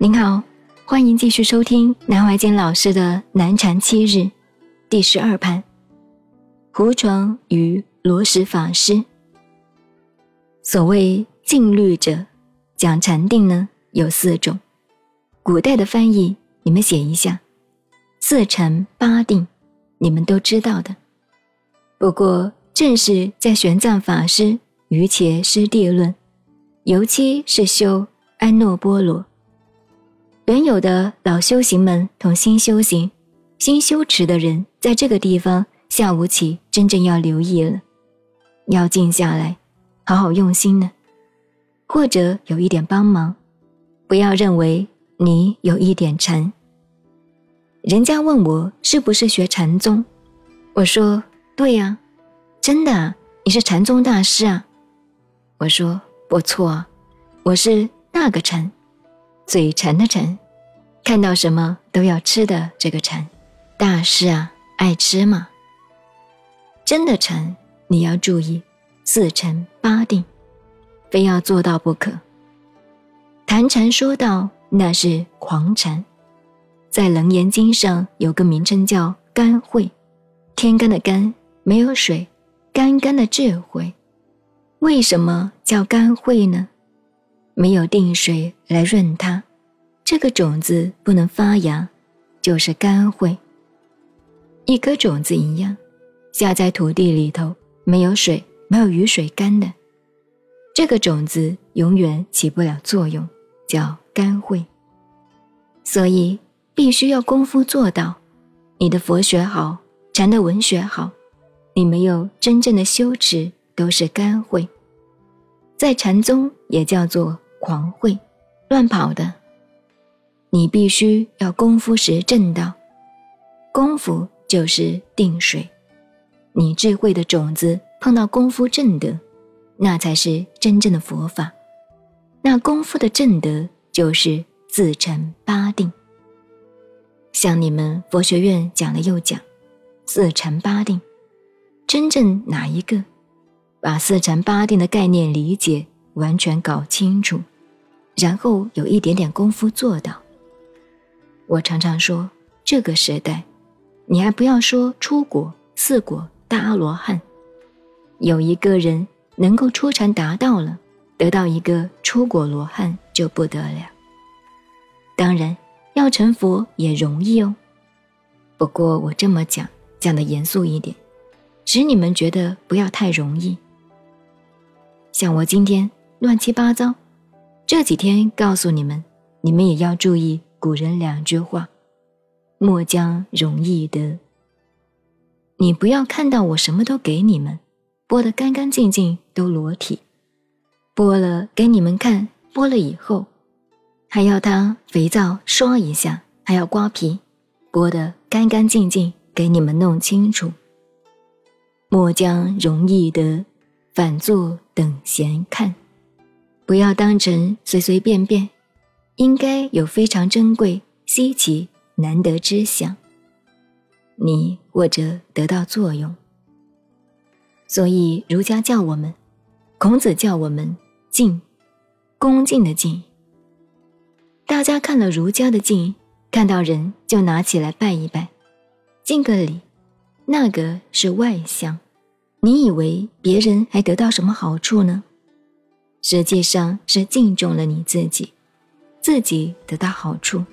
您好，欢迎继续收听南怀瑾老师的南禅七日第十二盘。胡床与罗什法师。所谓禁律者，讲禅定呢有四种。古代的翻译，你们写一下。四禅八定，你们都知道的。不过，正是在玄奘法师《于伽师地论》，尤其是修安诺波罗。原有的老修行们同新修行、新修持的人，在这个地方下午起真正要留意了，要静下来，好好用心呢。或者有一点帮忙，不要认为你有一点禅。人家问我是不是学禅宗，我说对呀，真的，你是禅宗大师啊。我说不错，我是那个禅。嘴馋的馋，看到什么都要吃的这个馋，大师啊，爱吃吗。真的馋，你要注意四禅八定，非要做到不可。谈禅说道，那是狂禅，在《楞严经》上有个名称叫干慧，天干的干没有水，干干的智慧。为什么叫干慧呢？没有定水来润它，这个种子不能发芽，就是干慧。一颗种子一样，下在土地里头，没有水，没有雨水干的，这个种子永远起不了作用，叫干慧。所以必须要功夫做到，你的佛学好，禅的文学好，你没有真正的修持，都是干慧。在禅宗也叫做。狂会，乱跑的。你必须要功夫时正道，功夫就是定水。你智慧的种子碰到功夫正德，那才是真正的佛法。那功夫的正德就是自成八定。像你们佛学院讲了又讲，四禅八定，真正哪一个？把四禅八定的概念理解完全搞清楚。然后有一点点功夫做到。我常常说，这个时代，你还不要说出国四果大阿罗汉，有一个人能够出禅达到了，得到一个出果罗汉就不得了。当然，要成佛也容易哦。不过我这么讲，讲的严肃一点，使你们觉得不要太容易。像我今天乱七八糟。这几天告诉你们，你们也要注意古人两句话：“莫将容易得。”你不要看到我什么都给你们，剥得干干净净都裸体，剥了给你们看，剥了以后还要他肥皂刷一下，还要刮皮，剥得干干净净给你们弄清楚。莫将容易得，反作等闲看。不要当成随随便便，应该有非常珍贵、稀奇、难得之想。你或者得到作用。所以儒家叫我们，孔子叫我们敬，恭敬的敬。大家看了儒家的敬，看到人就拿起来拜一拜，敬个礼，那个是外向。你以为别人还得到什么好处呢？实际上是敬重了你自己，自己得到好处。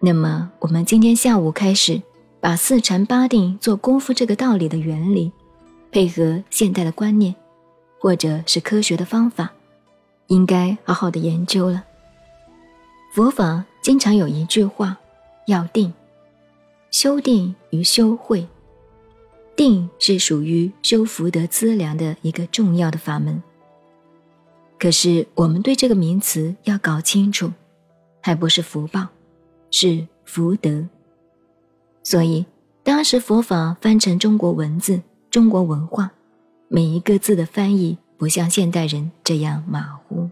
那么，我们今天下午开始，把四禅八定做功夫这个道理的原理，配合现代的观念，或者是科学的方法，应该好好的研究了。佛法经常有一句话，要定，修定与修慧，定是属于修福德资粮的一个重要的法门。可是，我们对这个名词要搞清楚，还不是福报，是福德。所以，当时佛法翻成中国文字、中国文化，每一个字的翻译不像现代人这样马虎。